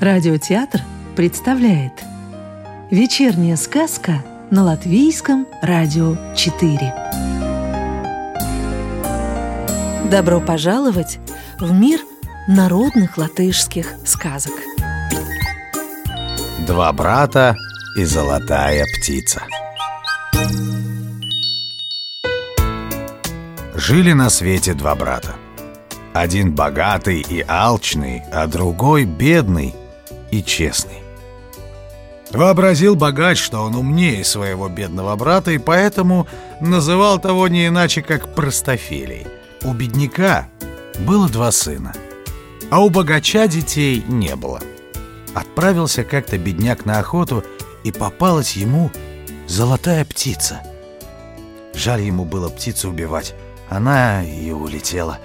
Радиотеатр представляет Вечерняя сказка на Латвийском радио 4 Добро пожаловать в мир народных латышских сказок. Два брата и золотая птица Жили на свете два брата Один богатый и алчный, а другой бедный и честный. Вообразил богач, что он умнее своего бедного брата, и поэтому называл того не иначе, как простофелей. У бедняка было два сына, а у богача детей не было. Отправился как-то бедняк на охоту, и попалась ему золотая птица. Жаль ему было птицу убивать, она и улетела.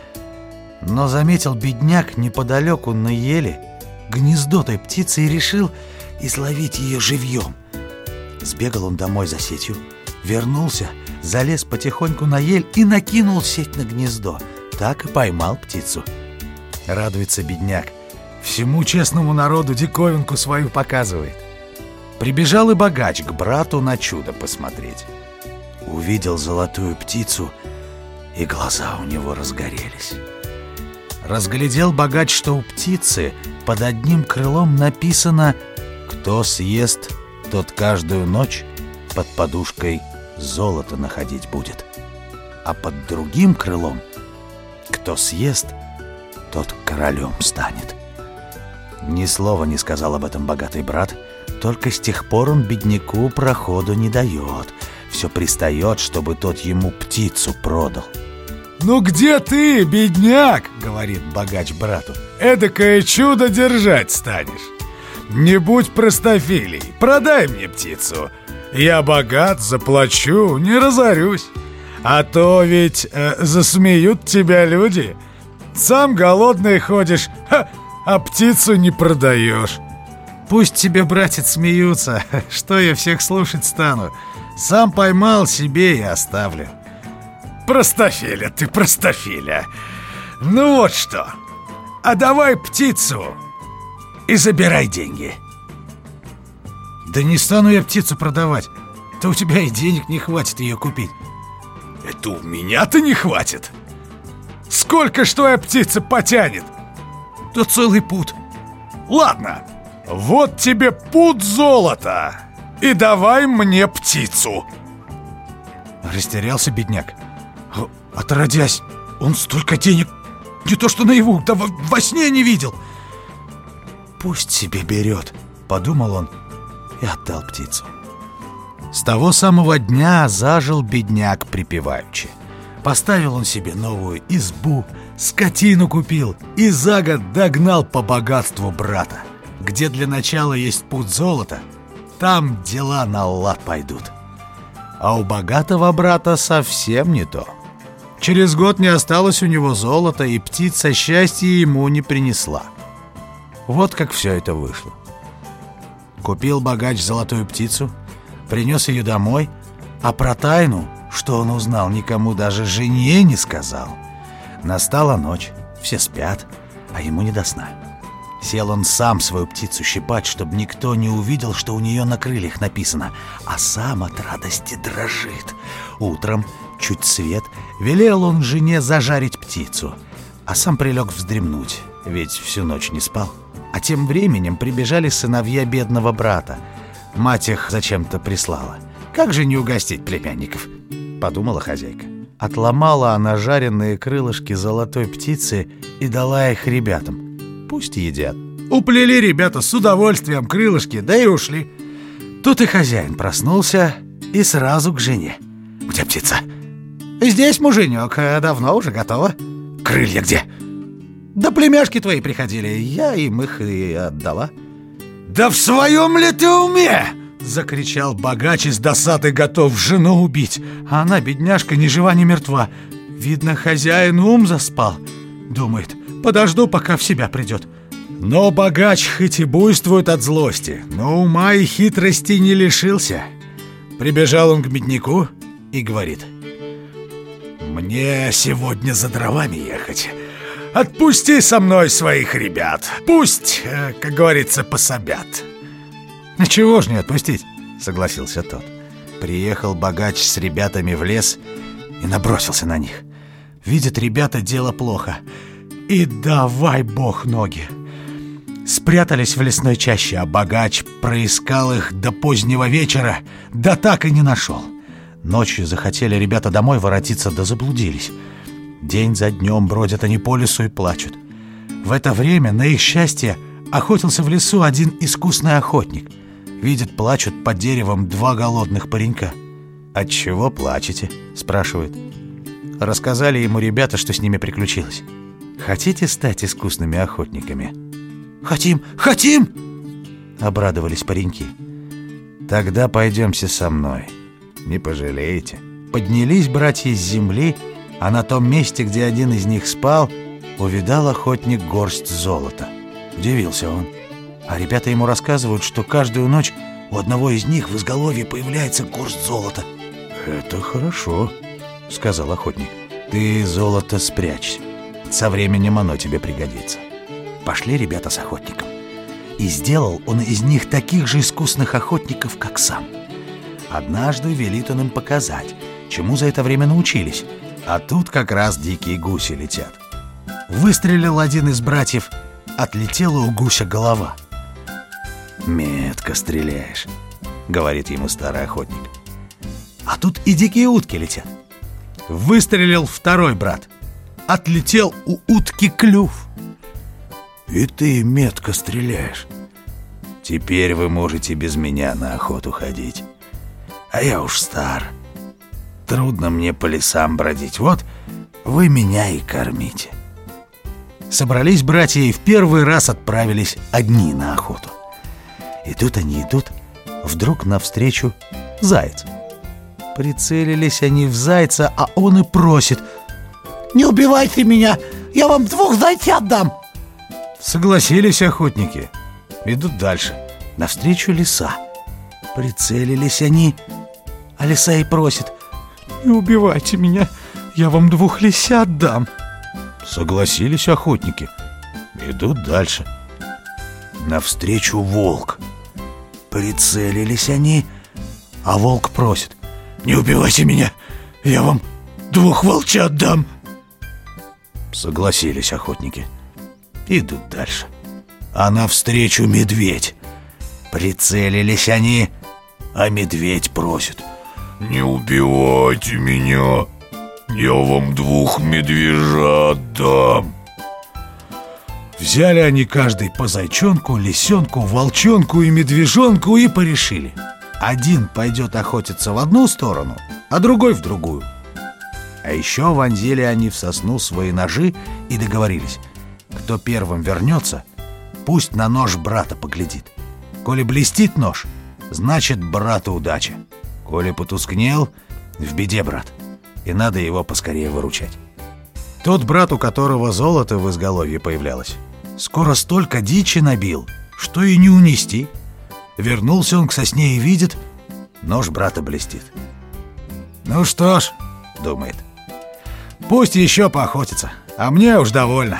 Но заметил бедняк неподалеку на еле — гнездо той птицы и решил изловить ее живьем. Сбегал он домой за сетью, вернулся, залез потихоньку на ель и накинул сеть на гнездо. Так и поймал птицу. Радуется бедняк. Всему честному народу диковинку свою показывает. Прибежал и богач к брату на чудо посмотреть. Увидел золотую птицу, и глаза у него разгорелись. Разглядел богач, что у птицы под одним крылом написано «Кто съест, тот каждую ночь под подушкой золото находить будет». А под другим крылом «Кто съест, тот королем станет». Ни слова не сказал об этом богатый брат, только с тех пор он бедняку проходу не дает, все пристает, чтобы тот ему птицу продал. «Ну где ты, бедняк?» — говорит богач брату. «Эдакое чудо держать станешь. Не будь простофилей, продай мне птицу. Я богат, заплачу, не разорюсь. А то ведь э, засмеют тебя люди. Сам голодный ходишь, ха, а птицу не продаешь». «Пусть тебе, братец, смеются, что я всех слушать стану. Сам поймал себе и оставлю». Простофиля ты, простофиля. Ну вот что. А давай птицу и забирай деньги. Да не стану я птицу продавать. То у тебя и денег не хватит ее купить. Это у меня-то не хватит. Сколько ж твоя птица потянет? Да целый путь. Ладно, вот тебе пуд золота. И давай мне птицу. Растерялся бедняк. Отродясь, он столько денег не то что наяву, да во, во сне не видел. Пусть себе берет, подумал он и отдал птицу. С того самого дня зажил бедняк припеваючи. Поставил он себе новую избу, скотину купил и за год догнал по богатству брата. Где для начала есть путь золота, там дела на лад пойдут. А у богатого брата совсем не то. Через год не осталось у него золота, и птица счастья ему не принесла. Вот как все это вышло. Купил богач золотую птицу, принес ее домой, а про тайну, что он узнал, никому даже жене не сказал. Настала ночь, все спят, а ему не до сна. Сел он сам свою птицу щипать, чтобы никто не увидел, что у нее на крыльях написано, а сам от радости дрожит. Утром чуть свет, велел он жене зажарить птицу, а сам прилег вздремнуть, ведь всю ночь не спал. А тем временем прибежали сыновья бедного брата. Мать их зачем-то прислала. Как же не угостить племянников? Подумала хозяйка. Отломала она жареные крылышки золотой птицы и дала их ребятам. Пусть едят. Уплели ребята с удовольствием крылышки, да и ушли. Тут и хозяин проснулся и сразу к жене. «Где птица?» Здесь, муженек, э, давно уже готово. Крылья где? Да племяшки твои приходили, я им их и отдала. Да в своем ли ты уме? Закричал богач из досады, готов жену убить. А она, бедняжка, ни жива, ни мертва. Видно, хозяин ум заспал. Думает, подожду, пока в себя придет. Но богач хоть и буйствует от злости, но ума и хитрости не лишился. Прибежал он к бедняку, и говорит «Мне сегодня за дровами ехать. Отпусти со мной своих ребят. Пусть, э, как говорится, пособят». «Чего ж не отпустить?» — согласился тот. Приехал богач с ребятами в лес и набросился на них. Видят ребята, дело плохо. И давай бог ноги. Спрятались в лесной чаще, а богач проискал их до позднего вечера, да так и не нашел. Ночью захотели ребята домой воротиться, да заблудились. День за днем бродят они по лесу и плачут. В это время, на их счастье, охотился в лесу один искусный охотник. Видит, плачут под деревом два голодных паренька. «От чего плачете?» – спрашивает. Рассказали ему ребята, что с ними приключилось. «Хотите стать искусными охотниками?» «Хотим! Хотим!» Обрадовались пареньки. «Тогда пойдемте со мной. Не пожалеете». Поднялись братья с земли, а на том месте, где один из них спал, увидал охотник горсть золота. Удивился он. А ребята ему рассказывают, что каждую ночь у одного из них в изголовье появляется горсть золота. «Это хорошо», — сказал охотник. «Ты золото спрячь. Со временем оно тебе пригодится». Пошли ребята с охотником. И сделал он из них таких же искусных охотников, как сам. Однажды велит он им показать, чему за это время научились. А тут как раз дикие гуси летят. Выстрелил один из братьев, отлетела у гуся голова. «Метко стреляешь», — говорит ему старый охотник. А тут и дикие утки летят. Выстрелил второй брат. Отлетел у утки клюв. И ты метко стреляешь. Теперь вы можете без меня на охоту ходить. А я уж стар. Трудно мне по лесам бродить. Вот вы меня и кормите. Собрались братья и в первый раз отправились одни на охоту. И тут они идут, вдруг навстречу заяц. Прицелились они в зайца, а он и просит «Не убивайте меня, я вам двух зайцят дам!» Согласились охотники. Идут дальше. Навстречу лиса. Прицелились они, лиса и просит «Не убивайте меня, я вам двух лисят дам!» Согласились охотники. Идут дальше. Навстречу волк. Прицелились они, а волк просит не убивайте меня, я вам двух волчат дам. Согласились охотники. Идут дальше. А навстречу медведь. Прицелились они, а медведь просит. Не убивайте меня, я вам двух медвежат дам. Взяли они каждый по зайчонку, лисенку, волчонку и медвежонку и порешили – один пойдет охотиться в одну сторону, а другой в другую. А еще вонзили они в сосну свои ножи и договорились, кто первым вернется, пусть на нож брата поглядит. Коли блестит нож, значит брату удача. Коли потускнел, в беде брат, и надо его поскорее выручать. Тот брат, у которого золото в изголовье появлялось, скоро столько дичи набил, что и не унести — Вернулся он к сосне и видит, нож брата блестит. «Ну что ж», — думает, — «пусть еще поохотится, а мне уж довольно.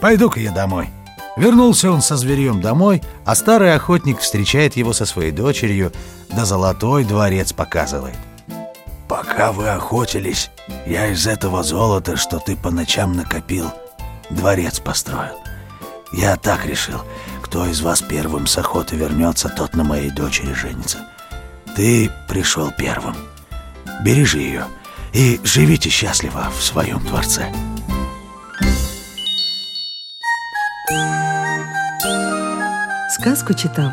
Пойду-ка я домой». Вернулся он со зверьем домой, а старый охотник встречает его со своей дочерью, да золотой дворец показывает. «Пока вы охотились, я из этого золота, что ты по ночам накопил, дворец построил. Я так решил, кто из вас первым с охоты вернется, тот на моей дочери женится. Ты пришел первым. Бережи ее и живите счастливо в своем дворце. Сказку читал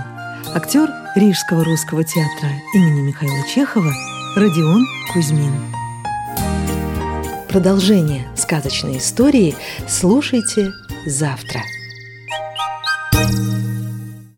актер Рижского русского театра имени Михаила Чехова Родион Кузьмин. Продолжение сказочной истории слушайте завтра.